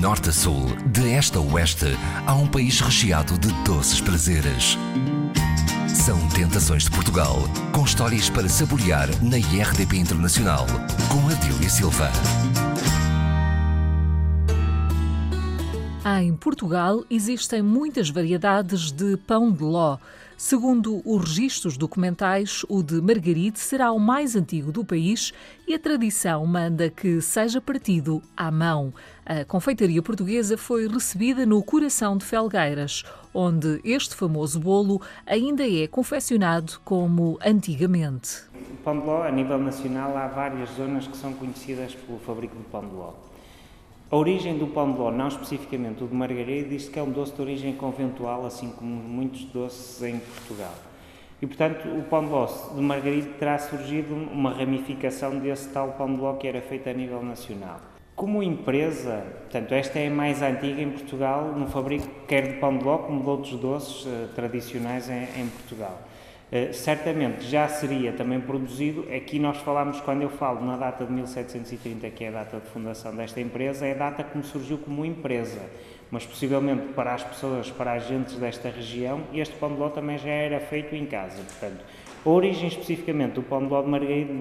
norte a sul, de este a oeste, há um país recheado de doces prazeres. São Tentações de Portugal, com histórias para saborear na IRDP Internacional, com Adília Silva. Em Portugal existem muitas variedades de pão de ló. Segundo os registros documentais, o de Margaride será o mais antigo do país e a tradição manda que seja partido à mão. A confeitaria portuguesa foi recebida no coração de Felgueiras, onde este famoso bolo ainda é confeccionado como antigamente. O pão de ló, a nível nacional, há várias zonas que são conhecidas pelo fabrico do pão de ló. A origem do pão de ló, não especificamente o de margarida, diz que é um doce de origem conventual, assim como muitos doces em Portugal. E, portanto, o pão de ló de margarida terá surgido uma ramificação desse tal pão de ló que era feito a nível nacional. Como empresa, portanto, esta é a mais antiga em Portugal, no fabrico quer de pão de ló como de outros doces uh, tradicionais em, em Portugal. Uh, certamente já seria também produzido, aqui nós falamos, quando eu falo na data de 1730, que é a data de fundação desta empresa, é a data como surgiu como empresa, mas possivelmente para as pessoas, para agentes desta região, este pão de ló também já era feito em casa. Portanto, a origem especificamente do pão de ló de Margarida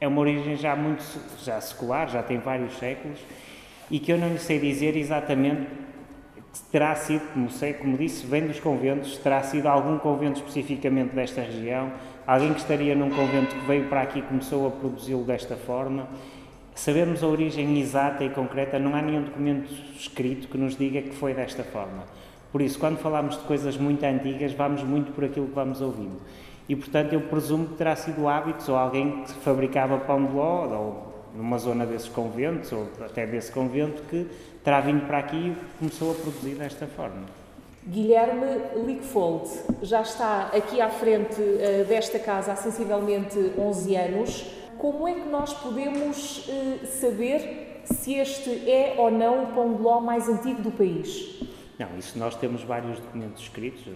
é uma origem já muito já secular, já tem vários séculos, e que eu não lhe sei dizer exatamente terá sido, como, sei, como disse, vem dos conventos, terá sido algum convento especificamente desta região, alguém que estaria num convento que veio para aqui e começou a produzi-lo desta forma. Sabemos a origem exata e concreta, não há nenhum documento escrito que nos diga que foi desta forma. Por isso, quando falamos de coisas muito antigas, vamos muito por aquilo que vamos ouvindo. E, portanto, eu presumo que terá sido hábitos ou alguém que fabricava pão de ló, ou numa zona desses conventos, ou até desse convento, que terá vindo para aqui e começou a produzir desta forma. Guilherme Lickfold já está aqui à frente uh, desta casa há sensivelmente 11 anos. Como é que nós podemos uh, saber se este é ou não o pão de ló mais antigo do país? Não, isso nós temos vários documentos escritos, de,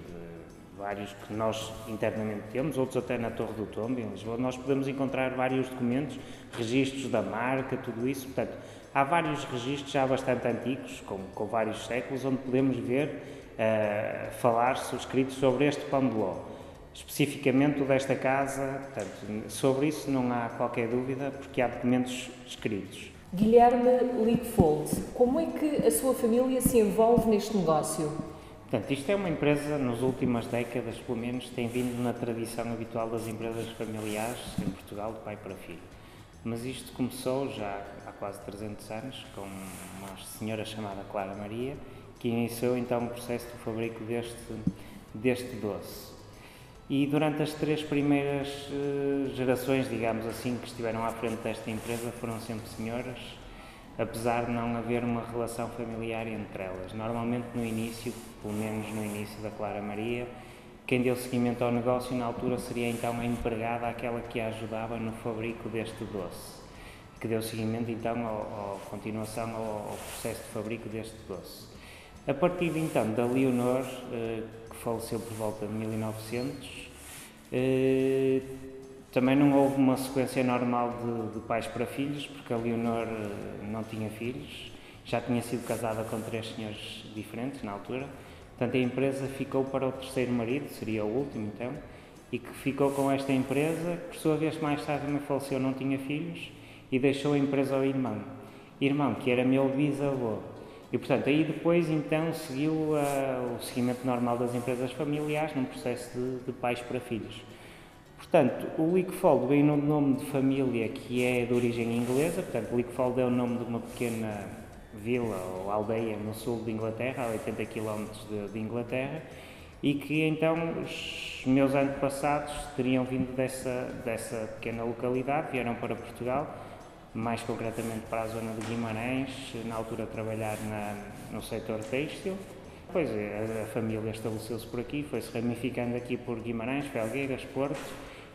vários que nós internamente temos, outros até na Torre do Tombo, em Lisboa. Nós podemos encontrar vários documentos, registros da marca, tudo isso. Portanto, há vários registros já bastante antigos, com, com vários séculos, onde podemos ver, uh, falar escritos sobre este pão de ló. Especificamente o desta casa, portanto, sobre isso não há qualquer dúvida, porque há documentos escritos. Guilherme Lickfold, como é que a sua família se envolve neste negócio? Portanto, isto é uma empresa, nas últimas décadas, pelo menos, tem vindo na tradição habitual das empresas familiares em Portugal, de pai para filho. Mas isto começou já há quase 300 anos, com uma senhora chamada Clara Maria, que iniciou então o processo de fabrico deste, deste doce. E durante as três primeiras uh, gerações, digamos assim, que estiveram à frente desta empresa, foram sempre senhoras, apesar de não haver uma relação familiar entre elas. Normalmente no início, pelo menos no início da Clara Maria, quem deu seguimento ao negócio na altura seria então a empregada, aquela que a ajudava no fabrico deste doce, que deu seguimento então à continuação ao, ao, processo de fabrico deste doce. A partir então da Leonor, eh, que faleceu por volta de 1900, eh, também não houve uma sequência normal de, de pais para filhos, porque a Leonor eh, não tinha filhos, já tinha sido casada com três senhores diferentes na altura Portanto, a empresa ficou para o terceiro marido, seria o último então, e que ficou com esta empresa, por sua vez mais tarde me faleceu, não tinha filhos, e deixou a empresa ao irmão. Irmão, que era meu bisavô. E, portanto, aí depois, então, seguiu uh, o seguimento normal das empresas familiares, num processo de, de pais para filhos. Portanto, o Lickfold vem no nome de família que é de origem inglesa, portanto, Lickfold é o nome de uma pequena vila ou aldeia no sul de Inglaterra, a 80 km de, de Inglaterra, e que então os meus antepassados teriam vindo dessa, dessa pequena localidade, vieram para Portugal, mais concretamente para a zona de Guimarães, na altura a trabalhar na, no setor têxtil. Pois a, a família estabeleceu-se por aqui, foi-se ramificando aqui por Guimarães, Felgueiras, Porto,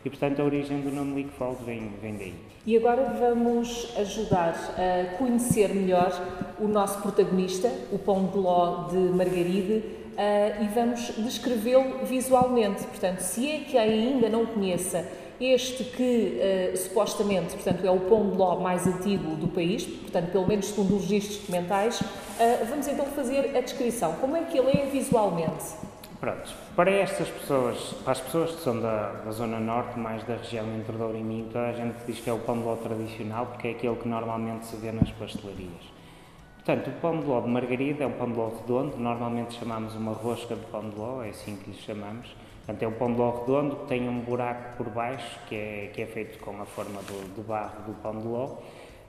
e, portanto, a origem do nome Lickfold vem, vem daí. E agora vamos ajudar a conhecer melhor o nosso protagonista, o pão de ló de Margaride, uh, e vamos descrevê-lo visualmente. Portanto, se é que ainda não conheça este que uh, supostamente, portanto, é o pão de ló mais antigo do país, portanto, pelo menos segundo os registros documentais. Uh, vamos então fazer a descrição. Como é que ele é visualmente? Pronto, para estas pessoas, para as pessoas que são da, da zona norte, mais da região entre Douro e Minho, toda a gente diz que é o pão de ló tradicional, porque é aquele que normalmente se vê nas pastelarias. Portanto, o pão de ló de margarida é um pão de ló redondo, normalmente chamamos uma rosca de pão de ló, é assim que lhe chamamos. Portanto, é um pão de ló redondo que tem um buraco por baixo, que é, que é feito com a forma do, do barro do pão de ló.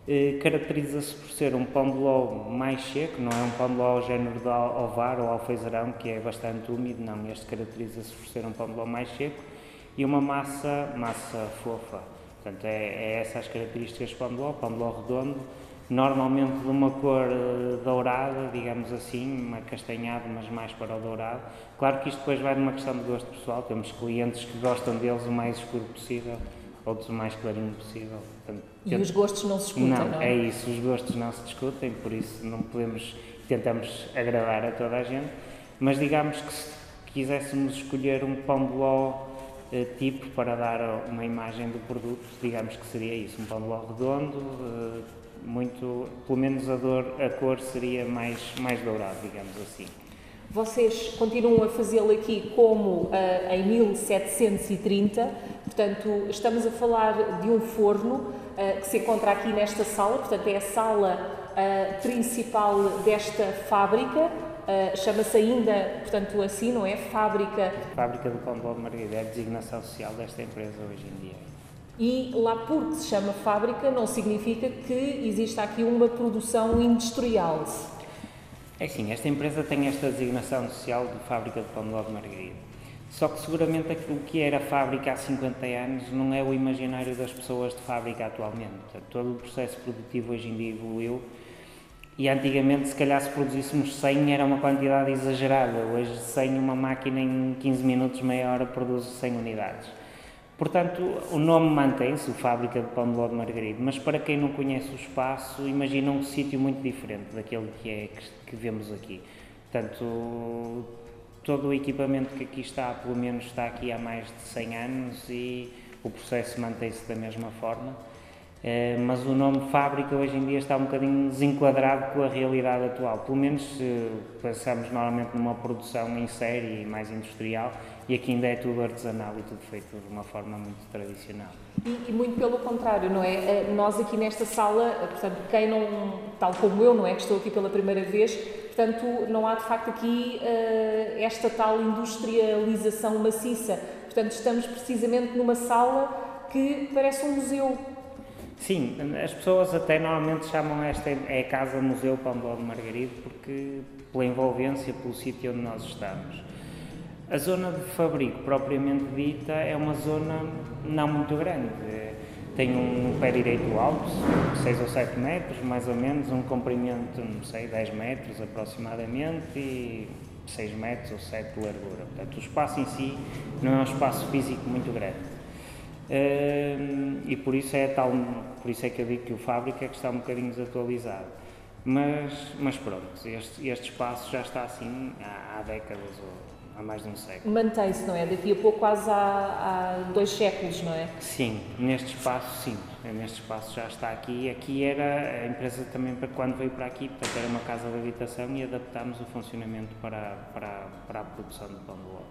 Eh, Caracteriza-se por ser um pão de ló mais seco, não é um pão de ló género de ovar ou alfeizarão, que é bastante úmido, não, este caracteriza-se por ser um pão de ló mais seco e uma massa, massa fofa. Portanto, é, é essas as características do pão de ló, pão de ló redondo, normalmente de uma cor eh, dourada, digamos assim, uma castanhado, mas mais para o dourado. Claro que isto depois vai numa questão de gosto pessoal, temos clientes que gostam deles o mais escuro possível, outros o mais clarinho possível. Portanto, e tento... os gostos não se discutem, não, não é? é isso, os gostos não se discutem, por isso não podemos, tentamos agradar a toda a gente, mas digamos que se quiséssemos escolher um pão de ló eh, tipo para dar uma imagem do produto, digamos que seria isso, um pão de ló redondo, eh, muito, pelo menos a, dor, a cor seria mais, mais dourada, digamos assim. Vocês continuam a fazê-lo aqui como uh, em 1730, portanto, estamos a falar de um forno uh, que se encontra aqui nesta sala, portanto, é a sala uh, principal desta fábrica. Chama-se ainda, portanto, assim, não é? Fábrica. Fábrica do Pão de Margarida é a designação social desta empresa hoje em dia. E lá porque se chama fábrica não significa que exista aqui uma produção industrial. É sim, esta empresa tem esta designação social de fábrica de pão de ló de margarida. Só que seguramente aquilo que era fábrica há 50 anos não é o imaginário das pessoas de fábrica atualmente. Portanto, todo o processo produtivo hoje em dia evoluiu e antigamente, se calhar, se produzíssemos 100 era uma quantidade exagerada. Hoje, 100, uma máquina em 15 minutos, meia hora, produz 100 unidades. Portanto, o nome mantém-se, Fábrica de Pão de Ló de Margarida, mas para quem não conhece o espaço, imagina um sítio muito diferente daquele que é que, que vemos aqui. Portanto, todo o equipamento que aqui está, pelo menos está aqui há mais de 100 anos e o processo mantém-se da mesma forma. Eh, mas o nome fábrica hoje em dia está um bocadinho desenquadrado com a realidade atual. Pelo menos se pensamos normalmente numa produção em série mais industrial e aqui ainda é tudo artesanal e tudo feito de uma forma muito tradicional. E, e, muito pelo contrário, não é? Eh, nós aqui nesta sala, eh, portanto, quem não, tal como eu, não é? Que estou aqui pela primeira vez, portanto, não há de facto aqui uh, esta tal industrialização maciça. Portanto, estamos precisamente numa sala que parece um museu. Sim, as pessoas até normalmente chamam esta é a Casa Museu Pão de Margarido porque pela envolvência, pelo sítio onde nós estamos. A zona de fabrico, propriamente dita, é uma zona não muito grande. Tem um pé direito alto, 6 ou 7 metros, mais ou menos, um comprimento, não sei, 10 metros aproximadamente e 6 metros ou 7 de largura. Portanto, o espaço em si não é um espaço físico muito grande. e por isso é tal, por isso é que eu digo que o fábrica é que está um bocadinho desatualizado. Mas, mas pronto, este, este espaço já está assim há, há décadas ou há mais de um século. Mantém-se, não é? Daqui a pouco quase há, há, dois séculos, não é? Sim, neste espaço sim, neste espaço já está aqui. Aqui era a empresa também para quando veio para aqui, portanto era uma casa de habitação e adaptámos o funcionamento para, para, para a produção do pão de ló.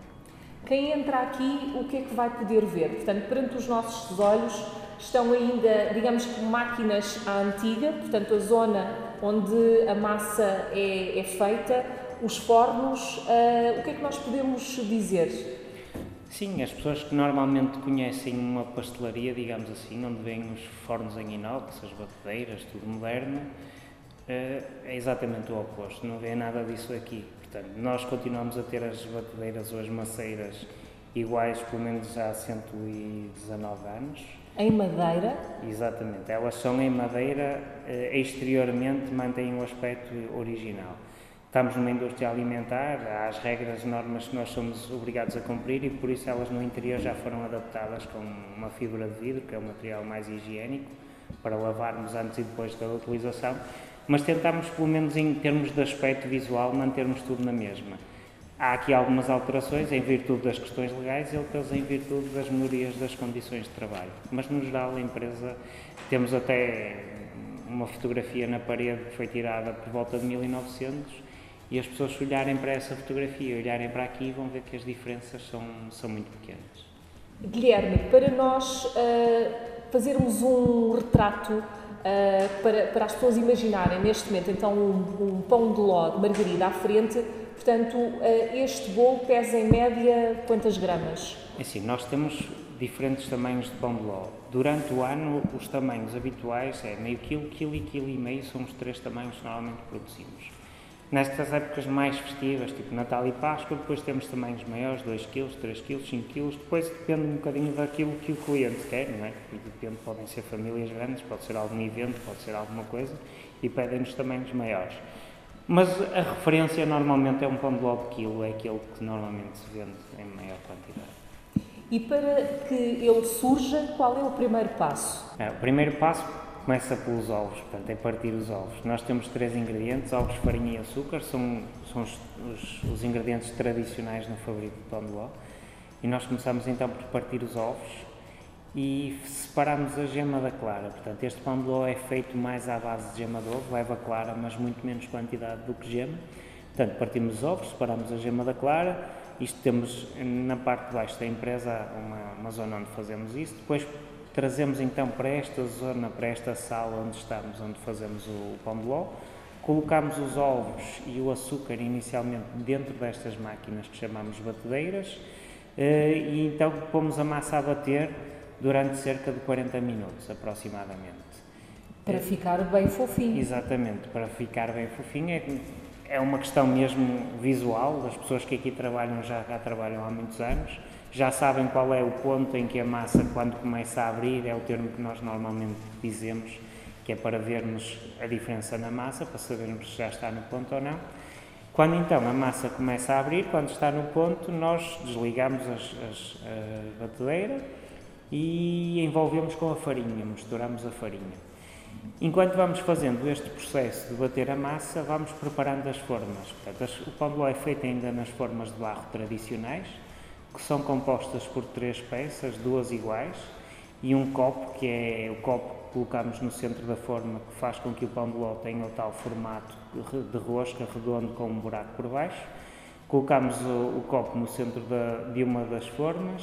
Quem entra aqui, o que é que vai poder ver? Portanto, perante os nossos olhos estão ainda, digamos que máquinas à antiga, portanto a zona onde a massa é, é feita, os fornos, uh, o que é que nós podemos dizer? Sim, as pessoas que normalmente conhecem uma pastelaria, digamos assim, onde vêm os fornos em inox, as batedeiras, tudo moderno, uh, é exatamente o oposto, não vê nada disso aqui. Portanto, nós continuamos a ter as batedeiras ou as maceiras iguais, pelo menos há 119 anos. Em madeira? Exatamente, elas são em madeira, uh, exteriormente mantêm o aspecto original. Estamos numa indústria alimentar, há as regras, normas que nós somos obrigados a cumprir e por isso elas no interior já foram adaptadas com uma fibra de vidro, que é o material mais higiênico, para lavarmos antes e depois da utilização, mas tentamos, pelo menos em termos de aspecto visual, mantermos tudo na mesma. Há aqui algumas alterações em virtude das questões legais e outras em virtude das melhorias das condições de trabalho. Mas, no geral, a empresa, temos até uma fotografia na parede que foi tirada por volta de 1900 e as pessoas se olharem para essa fotografia, olharem para aqui, vão ver que as diferenças são, são muito pequenas. Guilherme, para nós uh, fazermos um retrato uh, para, para as pessoas imaginarem neste momento, então, um, um pão de ló de margarida à frente, portanto, uh, este bolo pesa em média quantas gramas? É assim, nós temos diferentes tamanhos de pão de ló. Durante o ano, os tamanhos habituais é meio quilo, quilo e quilo e meio, são os três tamanhos que normalmente produzimos. Nestas épocas mais festivas, tipo Natal e Páscoa, depois temos tamanhos maiores, 2 kg, 3 kg, 5 kg, depois depende um bocadinho daquilo que o cliente quer, não é? E depende, podem ser famílias grandes, pode ser algum evento, pode ser alguma coisa, e pedem-nos tamanhos maiores. Mas a referência normalmente é um pão de ló de quilo, é aquele que normalmente se vende em maior quantidade. E para que ele surja, qual é o primeiro passo? É, o primeiro passo começa pelos ovos, portanto, é partir os ovos. Nós temos três ingredientes, ovos, farinha e açúcar, são, são os, os, os ingredientes tradicionais no fabrico de pão de ló. E nós começamos então por partir os ovos e separamos a gema da clara. Portanto, este pão de ló é feito mais à base de gema de ovo, leva clara, mas muito menos quantidade do que gema. Portanto, partimos os ovos, separamos a gema da clara, isto temos na parte de baixo da empresa uma, uma zona onde fazemos isso, depois Trazemos então para esta zona, para esta sala onde estamos, onde fazemos o pão de ló, colocamos os ovos e o açúcar inicialmente dentro destas máquinas que chamamos batedeiras. Eh, e então pomos a massa a bater durante cerca de 40 minutos aproximadamente. Para ficar bem fofinho. Exatamente, para ficar bem fofinho. É, é uma questão mesmo visual, as pessoas que aqui trabalham já, já trabalham há muitos anos já sabem qual é o ponto em que a massa, quando começa a abrir, é o termo que nós normalmente dizemos, que é para vermos a diferença na massa, para sabermos se já está no ponto ou não. Quando então a massa começa a abrir, quando está no ponto, nós desligamos as, as, a batedeira e envolvemos com a farinha, misturamos a farinha. Enquanto vamos fazendo este processo de bater a massa, vamos preparando as formas. Portanto, o pão de ló é feito ainda nas formas de barro tradicionais, que são compostas por três peças, duas iguais, e um copo, que é o copo que colocamos no centro da forma, que faz com que o pão de ló tenha o tal formato de rosca redondo com um buraco por baixo. Colocamos o, o copo no centro da, de uma das formas,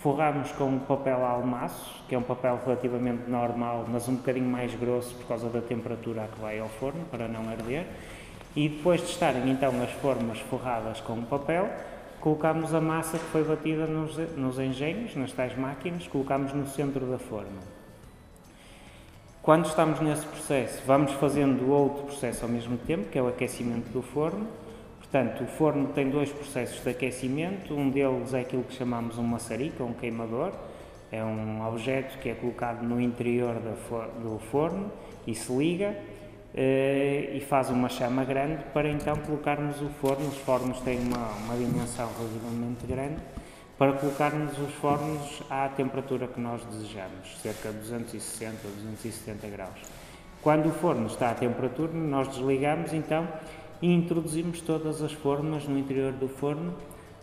forramos com papel almaço, que é um papel relativamente normal, mas um bocadinho mais grosso por causa da temperatura a que vai ao forno, para não arder. E depois de estarem então as formas forradas com o papel, colocámos a massa que foi batida nos, nos engenhos, nas tais máquinas, colocámos no centro da forma. Quando estamos nesse processo, vamos fazendo outro processo ao mesmo tempo, que é o aquecimento do forno. Portanto, o forno tem dois processos de aquecimento, um deles é aquilo que chamamos um maçarico, um queimador, é um objeto que é colocado no interior do forno e se liga, Uh, e faz uma chama grande para então colocarmos o forno. Os fornos têm uma, uma dimensão relativamente grande para colocarmos os fornos à temperatura que nós desejamos, cerca de 260 a 270 graus. Quando o forno está à temperatura, nós desligamos então e introduzimos todas as formas no interior do forno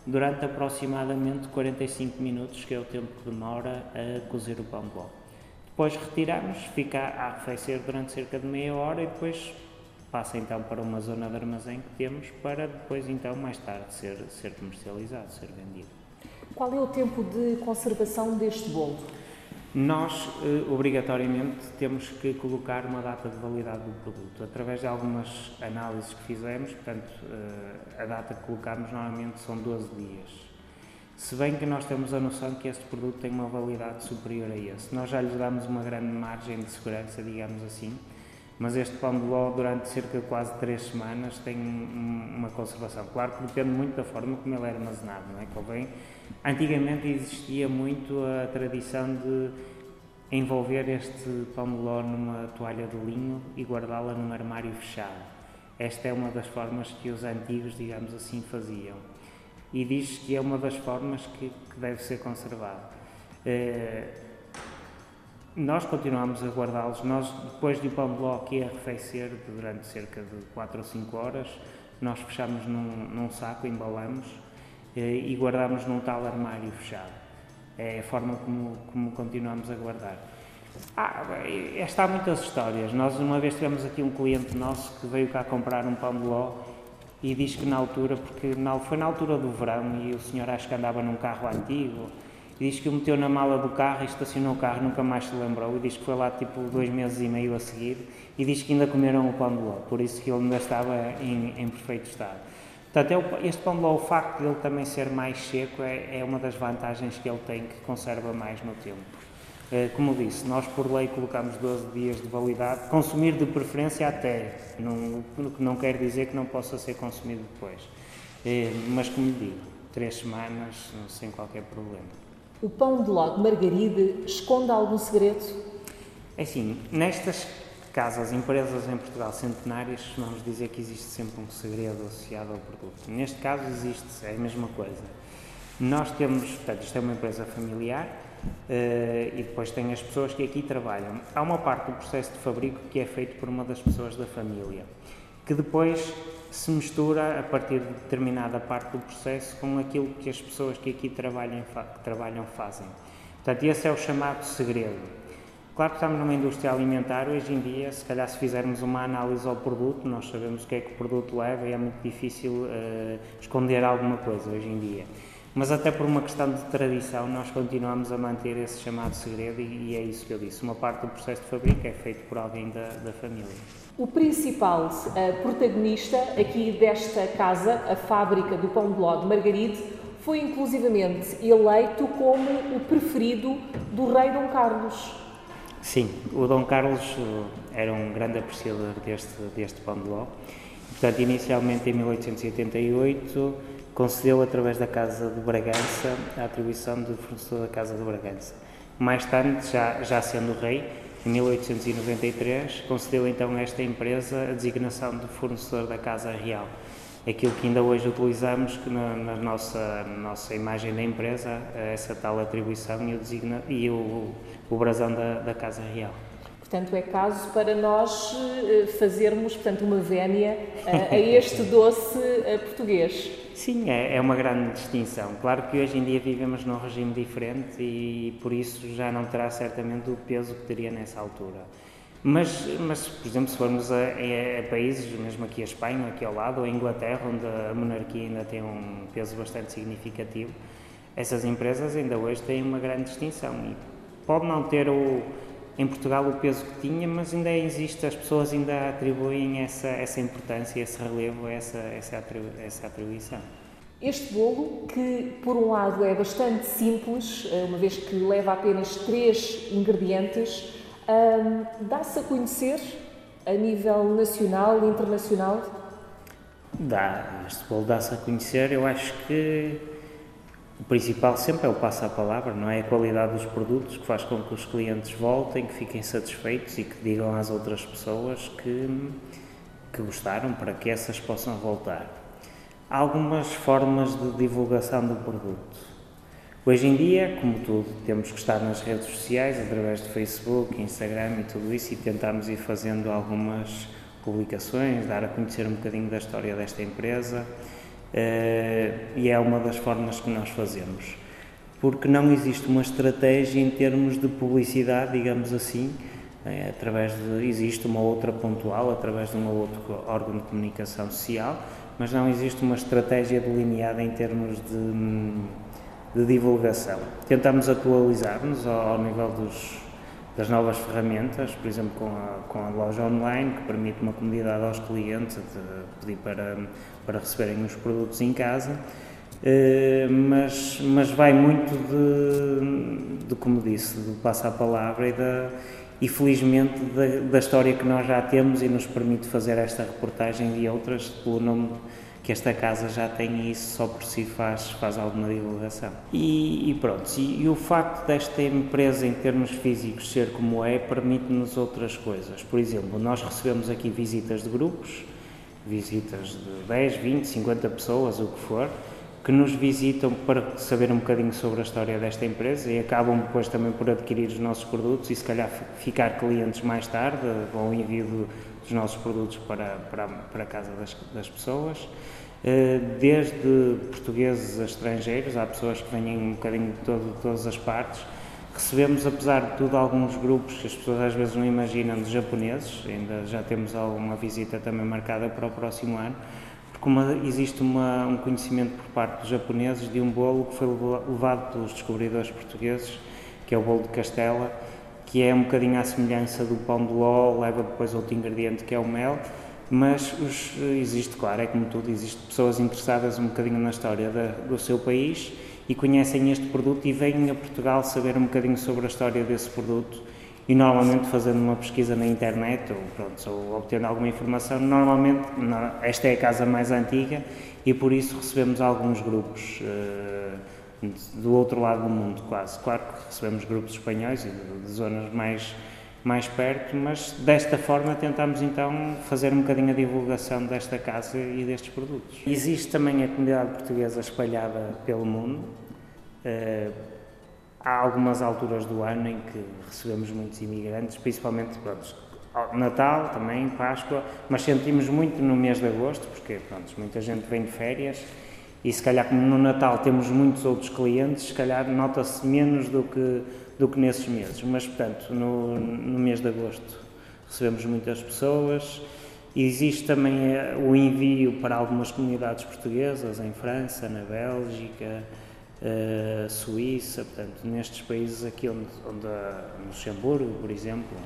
durante aproximadamente 45 minutos, que é o tempo que demora a cozer o pão de ló. Depois retiramos, fica a arrefecer durante cerca de meia hora e depois passa então para uma zona de armazém que temos para depois então mais tarde ser, ser comercializado, ser vendido. Qual é o tempo de conservação deste bolo? Nós, eh, obrigatoriamente, temos que colocar uma data de validade do produto. Através de algumas análises que fizemos, portanto, eh, a data que colocamos normalmente são 12 dias. Se bem que nós temos a noção que este produto tem uma validade superior a esse. Nós já lhes damos uma grande margem de segurança, digamos assim, mas este pão de ló, durante cerca de quase três semanas, tem uma conservação. Claro que depende muito da forma como ele é armazenado, não é? Convém. Antigamente existia muito a tradição de envolver este pão de ló numa toalha de linho e guardá-la num armário fechado. Esta é uma das formas que os antigos, digamos assim, faziam e diz que é uma das formas que, que deve ser conservado. Eh, nós continuamos a guardá-los. Nós, depois de o pão de ló aqui arrefecer durante cerca de 4 ou 5 horas, nós fechamos num, num saco, embalamos eh, e guardamos num tal armário fechado. É a forma como, como continuamos a guardar. Ah, está há muitas histórias. Nós uma vez tivemos aqui um cliente nosso que veio cá comprar um pão de ló e diz que na altura, porque na, foi na altura do verão e o senhor acho que andava num carro antigo, diz que o meteu na mala do carro e estacionou o carro, nunca mais se lembrou, e diz que foi lá tipo dois meses e meio a seguir, e diz que ainda comeram o pão de ló, por isso que ele ainda estava em, em perfeito estado. Portanto, é este pão de ló, o facto de ele também ser mais seco, é, é uma das vantagens que ele tem, que conserva mais no tempo. Eh, como disse, nós por lei colocamos 12 dias de validade, consumir de preferência até, não, não quer dizer que não possa ser consumido depois. Eh, mas como digo, três semanas sem qualquer problema. O pão de ló de Margaride esconde algum segredo? É assim, nestas casas, empresas em Portugal centenárias, vamos dizer que existe sempre um segredo associado ao produto. Neste caso existe, é a mesma coisa. Nós temos, portanto, isto é uma empresa familiar, Uh, e depois tem as pessoas que aqui trabalham. Há uma parte do processo de fabrico que é feito por uma das pessoas da família, que depois se mistura a partir de determinada parte do processo com aquilo que as pessoas que aqui trabalham, que trabalham fazem. Portanto, esse é o chamado segredo. Claro que estamos numa indústria alimentar, hoje em dia, se calhar se fizermos uma análise ao produto, nós sabemos o que é que o produto leva e é muito difícil uh, esconder alguma coisa hoje em dia. Mas até por uma questão de tradição, nós continuamos a manter esse chamado segredo e, e é isso que eu disse. Uma parte do processo de fabrico é feito por alguém da, da família. O principal uh, protagonista aqui desta casa, a fábrica do pão de ló de Margaride, foi inclusivamente eleito como o preferido do rei Dom Carlos. Sim, o Dom Carlos eh, era um grande apreciador deste, deste pão de ló. Portanto, inicialmente em 1888 concedeu através da Casa de Bragança a atribuição de fornecedor da Casa de Bragança. Mais tarde, já, já sendo rei, em 1893, concedeu então a esta empresa a designação de fornecedor da Casa Real. Aquilo que ainda hoje utilizamos que na, na nossa, na nossa imagem da empresa, essa tal atribuição e o, designa, e o, o brasão da, da Casa Real. Portanto, é caso para nós eh, fazermos portanto, uma vénia a, a este doce eh, português. Sim, é, é, uma grande distinção. Claro que hoje em dia vivemos num regime diferente e por isso já não terá certamente o peso que teria nessa altura. Mas, mas por exemplo, se formos a, a, a, países, mesmo aqui a Espanha, aqui ao lado, ou a Inglaterra, onde a monarquia ainda tem um peso bastante significativo, essas empresas ainda hoje têm uma grande distinção. E pode não ter o, em Portugal o peso que tinha, mas ainda existe, as pessoas ainda atribuem essa, essa importância, esse relevo, essa, essa, essa atribuição. Este bolo, que por um lado é bastante simples, eh, uma vez que leva apenas três ingredientes, dá-se a conhecer a nível nacional e internacional? Dá, este bolo dá-se a conhecer. Eu acho que o principal sempre é o passo à palavra, não é? A qualidade dos produtos que faz com que os clientes voltem, que fiquem satisfeitos e que digam às outras pessoas que, que gostaram para que essas possam voltar há algumas formas de divulgação do produto. Hoje em dia, como tudo, temos que estar nas redes sociais, através de Facebook, Instagram e tudo isso, e tentamos ir fazendo algumas publicações, dar a conhecer um bocadinho da história desta empresa, e é uma das formas que nós fazemos. Porque não existe uma estratégia em termos de publicidade, digamos assim, é, através de, existe uma outra pontual, através de um outro órgão de comunicação social, mas não existe uma estratégia delineada em termos de, de divulgação. Tentamos atualizar-nos ao, ao, nível dos, das novas ferramentas, por exemplo, com a, com a loja online, que permite uma comodidade aos clientes de pedir para, para receberem os produtos em casa. Uh, mas, mas vai muito de, de, como disse, do passo à palavra e da, e felizmente da, da, história que nós já temos e nos permite fazer esta reportagem e outras pelo nome que esta casa já tem e isso só por si faz, faz alguma divulgação. E, e pronto, e, e, o facto desta empresa em termos físicos ser como é, permite-nos outras coisas. Por exemplo, nós recebemos aqui visitas de grupos, visitas de 10, 20, 50 pessoas, o que for, que nos visitam para saber um bocadinho sobre a história desta empresa e acabam depois também por adquirir os nossos produtos e se calhar ficar clientes mais tarde, com o envio dos nossos produtos para, para, para a casa das, das pessoas. Eh, desde portugueses a estrangeiros, há pessoas que vêm um bocadinho de, todo, de todas as partes. Recebemos, apesar de tudo, alguns grupos que as pessoas às vezes não imaginam de japoneses, ainda já temos alguma visita também marcada para o próximo ano, porque uma, existe uma, um conhecimento por parte dos japoneses de um bolo que foi levado pelos descobridores portugueses, que é o bolo de Castela, que é um bocadinho à semelhança do pão de ló, leva depois outro ingrediente que é o mel, mas os, existe, claro, é como tudo, existe pessoas interessadas um bocadinho na história do seu país e conhecem este produto e vêm a Portugal saber um bocadinho sobre a história desse produto e normalmente fazendo uma pesquisa na internet ou, pronto, ou obtendo alguma informação, normalmente esta é a casa mais antiga e por isso recebemos alguns grupos uh, do outro lado do mundo quase. Claro que recebemos grupos espanhóis e de, de zonas mais mais perto, mas desta forma tentamos então fazer um bocadinho a divulgação desta casa e destes produtos. Existe também a comunidade portuguesa espalhada pelo mundo. Uh, há algumas alturas do ano em que recebemos muitos imigrantes, principalmente pronto, Natal também, Páscoa, mas sentimos muito no mês de agosto, porque pronto, muita gente vem de férias e se calhar como no Natal temos muitos outros clientes, se calhar nota-se menos do que do que nesses meses. Mas, portanto, no, no mês de agosto recebemos muitas pessoas. Existe também eh, o envio para algumas comunidades portuguesas, em França, na Bélgica, uh, Suíça, portanto, nestes países aqui onde, onde a, Luxemburgo, por exemplo,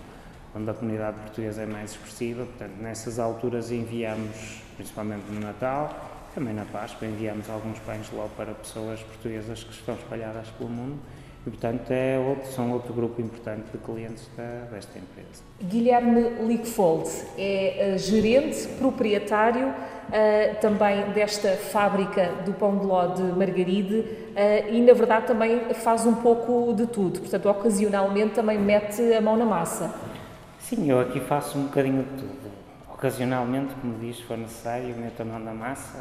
onde a comunidade portuguesa é mais expressiva, portanto, nessas alturas enviamos, principalmente no Natal, também na Páscoa, enviamos alguns pães de para pessoas portuguesas que estão espalhadas pelo mundo e, portanto, é outro, são outro grupo importante de clientes da, desta empresa. Guilherme Lickfold é uh, gerente, proprietário uh, também desta fábrica do pão de ló de Margaride uh, e, na verdade, também faz um pouco de tudo. Portanto, ocasionalmente também mete a mão na massa. Sim, eu aqui faço um bocadinho de tudo. Ocasionalmente, como diz, se for necessário, meto a mão na massa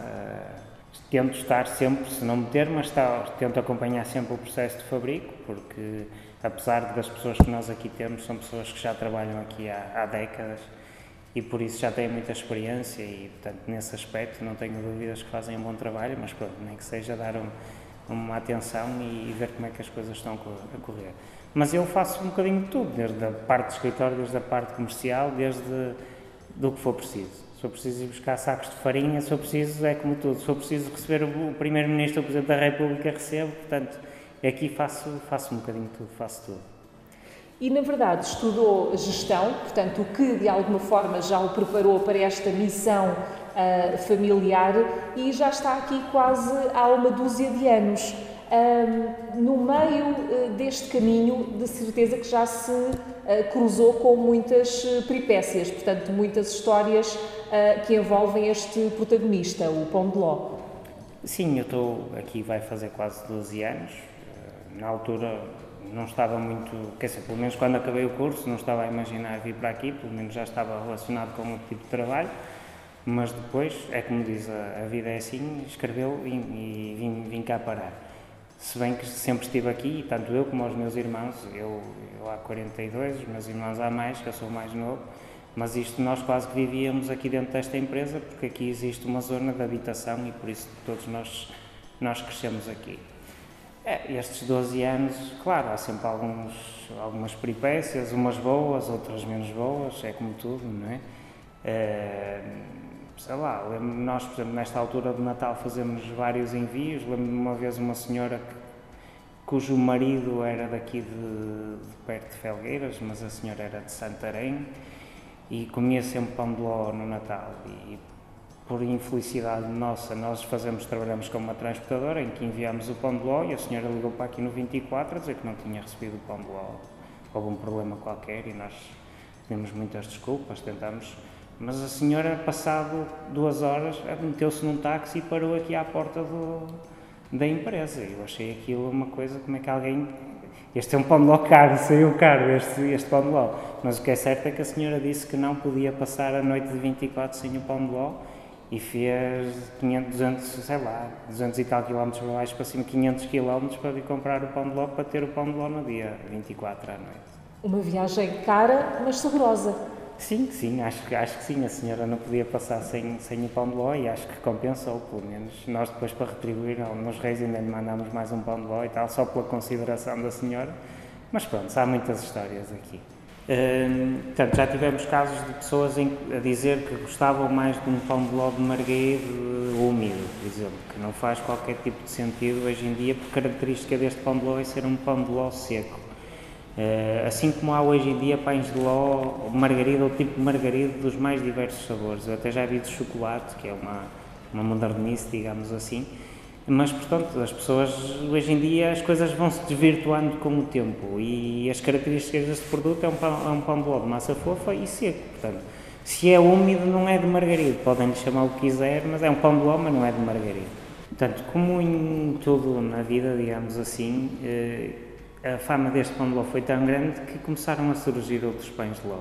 tento estar sempre, se não meter, mas está, tento acompanhar sempre o processo de fabrico, porque apesar das pessoas que nós aqui temos, são pessoas que já trabalham aqui há, há décadas e por isso já têm muita experiência e, portanto, nesse aspecto não tenho dúvidas que fazem um bom trabalho, mas pronto, nem que seja dar um, uma atenção e, e, ver como é que as coisas estão a correr. Mas eu faço um bocadinho de tudo, desde a parte do escritório, desde a parte comercial, desde do que for preciso. Se eu preciso ir buscar sacos de farinha, se eu preciso, é como tudo. Se eu preciso receber o Primeiro-Ministro o Presidente da República, recebo. Portanto, aqui faço, faço um bocadinho de tudo, faço tudo. E, na verdade, estudou gestão, portanto, o que de alguma forma já o preparou para esta missão uh, familiar e já está aqui quase há uma dúzia de anos. Um, no meio uh, deste caminho, de certeza que já se uh, cruzou com muitas peripécias, portanto, muitas histórias que envolvem este protagonista, o Pão de Ló. Sim, eu estou aqui, vai fazer quase 12 anos. Na altura não estava muito, quer dizer, pelo menos quando acabei o curso, não estava a imaginar vir para aqui, pelo menos já estava relacionado com outro tipo de trabalho, mas depois, é como diz, a, a vida é assim, escreveu e, e vim, vim, cá parar. Se bem que sempre estive aqui, tanto eu como os meus irmãos, eu, eu há 42, os meus irmãos há mais, que eu sou mais novo, mas isto nós quase que vivíamos aqui dentro desta empresa, porque aqui existe uma zona de habitação e por isso todos nós, nós crescemos aqui. É, estes 12 anos, claro, há sempre alguns, algumas peripécias, umas boas, outras menos boas, é como tudo, não é? é sei lá, nós, por exemplo, nesta altura de Natal fazemos vários envios, lembro-me uma vez uma senhora que, cujo marido era daqui de, de perto de Felgueiras, mas a senhora era de Santarém, e comia sempre pão de ló no Natal. E por infelicidade nossa, nós fazemos, trabalhamos com uma transportadora em que enviamos o pão de ló e a senhora ligou para aqui no 24 a dizer que não tinha recebido o pão de ló. Houve um problema qualquer e nós pedimos muitas desculpas, tentamos. Mas a senhora, passado duas horas, meteu-se num táxi e parou aqui à porta do, da empresa. Eu achei aquilo uma coisa, como é que alguém este é um pão de ló caro, saiu caro este, este pão de ló. Mas o que é certo é que a senhora disse que não podia passar a noite de 24 sem o pão de ló e fez 500, 200, sei lá, 200 e tal quilómetros para baixo, para cima, 500 quilómetros para vir comprar o pão de ló, para ter o pão de ló no dia 24 à noite. Uma viagem cara, mas saborosa. Sim, sim, acho, acho que sim. A senhora não podia passar sem, sem o pão de ló e acho que compensou, pelo menos. Nós depois, para retribuir, nos reis ainda lhe mandámos mais um pão de ló e tal, só pela consideração da senhora. Mas pronto, há muitas histórias aqui. Hum, portanto, já tivemos casos de pessoas em, a dizer que gostavam mais de um pão de ló de marguerite úmido, por exemplo, que não faz qualquer tipo de sentido hoje em dia, porque a característica deste pão de ló é ser um pão de ló seco. Uh, assim como há hoje em dia pães de ló, margarida ou tipo de margarida dos mais diversos sabores. Eu até já vi de chocolate, que é uma, uma modernice, digamos assim. Mas, portanto, as pessoas, hoje em dia, as coisas vão se desvirtuando com o tempo e as características deste produto é um pão, é um pão de ló de massa fofa e seco. Portanto, se é úmido, não é de margarida. Podem-lhe chamar o que quiser, mas é um pão de ló, mas não é de margarida. Portanto, como em tudo na vida, digamos assim, eh, a fama deste pão de ló foi tão grande que começaram a surgir outros pães de ló.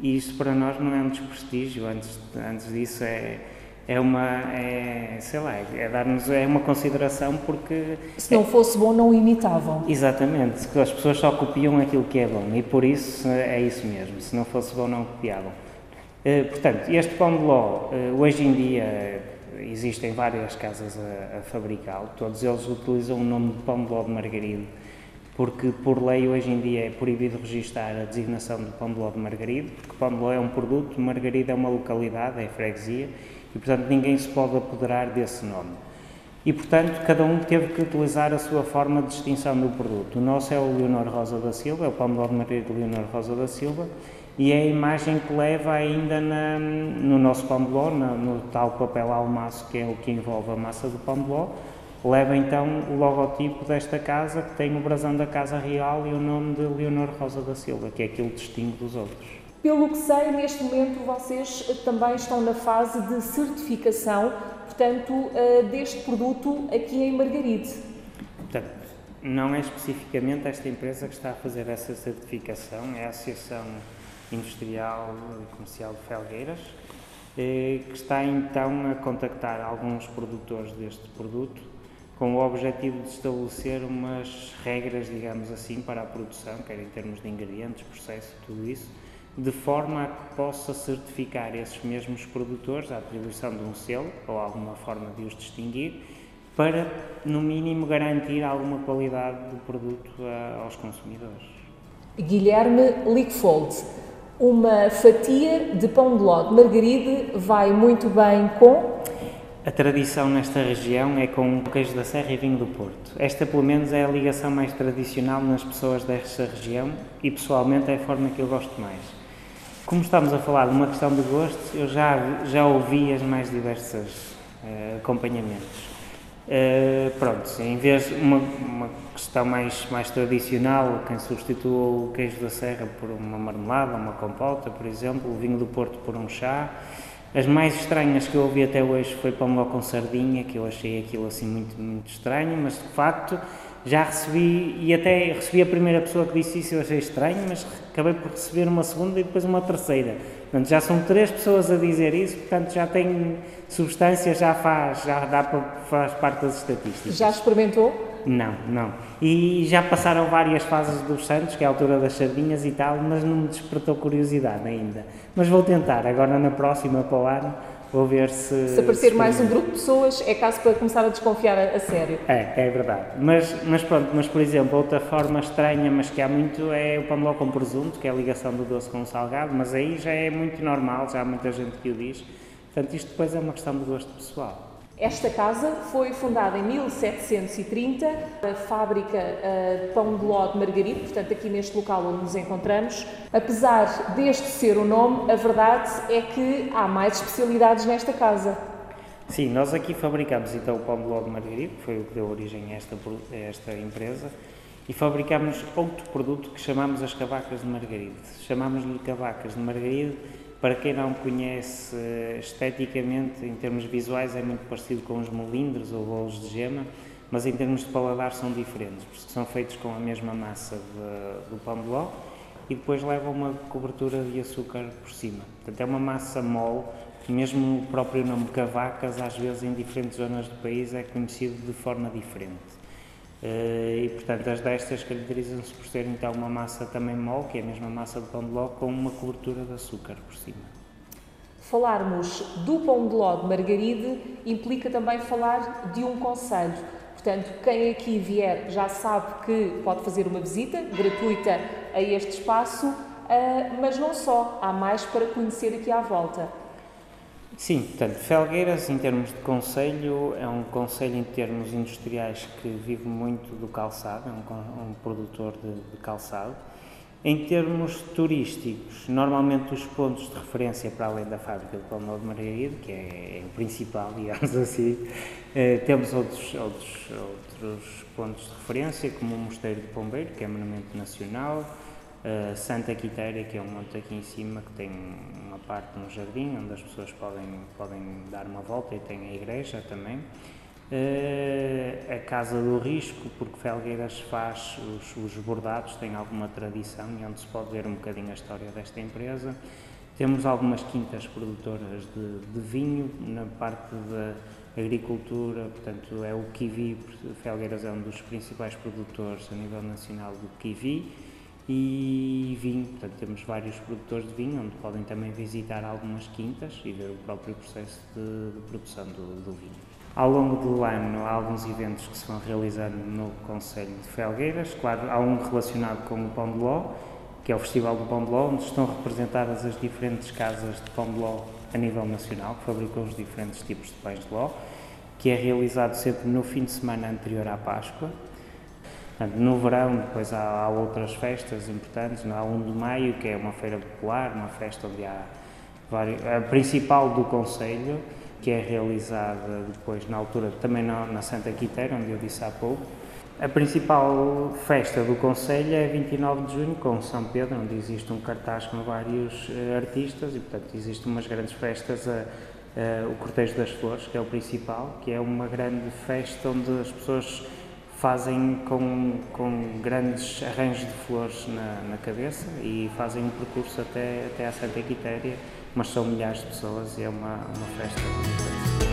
E isto para nós não é um desprestígio, antes, antes disso é, é uma, é, sei lá, é dar-nos é uma consideração porque... Se não fosse bom, não imitavam. Exatamente, as pessoas só copiam aquilo que é bom e por isso é isso mesmo, se não fosse bom não copiavam. Eh, portanto, este pão de ló, eh, hoje em dia existem várias casas a, a fabricá-lo, todos eles utilizam o nome de pão de ló de margarida porque por lei hoje em dia é proibido registar a designação de Pão de Ló de Margarida, porque Pão de Ló é um produto, Margarida é uma localidade, é freguesia, e portanto ninguém se pode apoderar desse nome. E portanto cada um teve que utilizar a sua forma de distinção do produto. O nosso é o Leonor Rosa da Silva, é o Pão de Ló de Margarida Leonor Rosa da Silva, e é a imagem que leva ainda na, no nosso Pão de Ló, no, no tal papel almaço que é o que envolve a massa do Pão de Ló, leva então o logotipo desta casa, que tem o brasão da Casa Real e o nome de Leonor Rosa da Silva, que é aquilo que distingue dos outros. Pelo que sei, neste momento vocês também estão na fase de certificação, portanto, eh, deste produto aqui em Margaride. Portanto, não é especificamente esta empresa que está a fazer essa certificação, é a Associação Industrial e Comercial de Felgueiras, eh, que está então a contactar alguns produtores deste produto com o objetivo de estabelecer umas regras, digamos assim, para a produção, quer em termos de ingredientes, processo, tudo isso, de forma a que possa certificar esses mesmos produtores, a atribuição de um selo ou alguma forma de os distinguir, para, no mínimo, garantir alguma qualidade do produto a, aos consumidores. Guilherme Lickfold, uma fatia de pão de ló de margaride vai muito bem com a tradição nesta região é com queijo da Serra e vinho do Porto. Esta, pelo menos, é a ligação mais tradicional nas pessoas desta região e, pessoalmente, é a forma que eu gosto mais. Como estamos a falar de uma questão de gosto, eu já, já ouvi as mais diversas uh, acompanhamentos. Uh, pronto, em vez uma, uma questão mais, mais tradicional, quem substitua o queijo da Serra por uma marmelada, uma compota, por exemplo, o vinho do Porto por um chá, as mais estranhas que eu ouvi até hoje foi pão com sardinha, que eu achei aquilo assim muito, muito estranho, mas de facto já recebi, e até recebi a primeira pessoa que disse isso, eu achei estranho, mas acabei por receber uma segunda e depois uma terceira. Portanto, já são três pessoas a dizer isso, portanto já tem substância, já faz, já dá para, faz parte das estatísticas. Já experimentou? Não, não. E já passaram várias fases dos Santos, que é a altura das sardinhas e tal, mas não me despertou curiosidade ainda. Mas vou tentar, agora na próxima para o ano, vou ver se. Se aparecer se mais um grupo de pessoas, é caso para começar a desconfiar a, a, sério. É, é verdade. Mas, mas pronto, mas por exemplo, outra forma estranha, mas que há muito, é o pão de com presunto, que é a ligação do doce com o salgado, mas aí já é muito normal, já há muita gente que o diz. Portanto, isto depois é uma questão de gosto pessoal. Esta casa foi fundada em 1730, a fábrica de pão de ló de Margarida, portanto aqui neste local onde nos encontramos. Apesar deste ser o nome, a verdade é que há mais especialidades nesta casa. Sim, nós aqui fabricamos então o pão de ló de Margarida, que foi o que deu origem a esta, a esta empresa, e fabricamos outro produto que chamamos as cavacas de Margarida. Chamamos-lhe cavacas de Margarida para quem não conhece esteticamente, em termos visuais, é muito parecido com os melindres ou bolos de gema, mas em termos de paladar são diferentes, porque são feitos com a mesma massa de, do pão de ló e depois levam uma cobertura de açúcar por cima. Portanto, é uma massa mole, mesmo o próprio nome cavacas, às vezes em diferentes zonas do país, é conhecido de forma diferente. Uh, e portanto as destas caracterizam-se por serem então uma massa também mole, que é a mesma massa de pão de ló, com uma cobertura de açúcar por cima. Falarmos do pão de ló de Margaride implica também falar de um conselho. Portanto, quem aqui vier já sabe que pode fazer uma visita gratuita a este espaço, uh, mas não só, há mais para conhecer aqui à volta. Sim, portanto, Felgueiras, em termos de conselho, é um conselho em termos industriais que vive muito do calçado, é um, um produtor de, de, calçado. Em termos turísticos, normalmente os pontos de referência para além da fábrica de Pão de Margarida, que é, é, o principal, digamos assim, eh, temos outros, outros, outros pontos de referência, como o Mosteiro de Pombeiro, que é monumento nacional, Uh, Santa Quitéria, que é um monte aqui em cima que tem parte no jardim onde as pessoas podem, podem dar uma volta e tem a igreja também. Uh, a Casa do Risco, porque Felgueiras faz os, os, bordados, tem alguma tradição e onde se pode ver um bocadinho a história desta empresa. Temos algumas quintas produtoras de, de vinho na parte da agricultura, portanto é o kiwi, Felgueiras é um dos principais produtores a nível nacional do kiwi e vinho. Portanto, temos vários produtores de vinho, onde podem também visitar algumas quintas e ver o próprio processo de, de produção do, do, vinho. Ao longo do ano, há alguns eventos que se vão realizando no Conselho de Felgueiras. Claro, há um relacionado com o Pão de Ló, que é o Festival do Pão de Ló, onde estão representadas as diferentes casas de Pão de Ló a nível nacional, que fabricam os diferentes tipos de pães de ló, que é realizado sempre no fim de semana anterior à Páscoa, no verão, depois há, há, outras festas importantes, há 1 de maio, que é uma feira popular, uma festa onde há vários, a principal do Conselho, que é realizada depois na altura também na, na Santa Quiteira, onde eu disse há pouco. A principal festa do Conselho é 29 de junho, com São Pedro, onde existe um cartaz com vários uh, artistas e, portanto, existem umas grandes festas, uh, uh, o Cortejo das Flores, que é o principal, que é uma grande festa onde as pessoas fazem com, com grandes arranjos de flores na, na cabeça e fazem um percurso até, até à Santa Quitéria, mas são milhares de pessoas e é uma, uma festa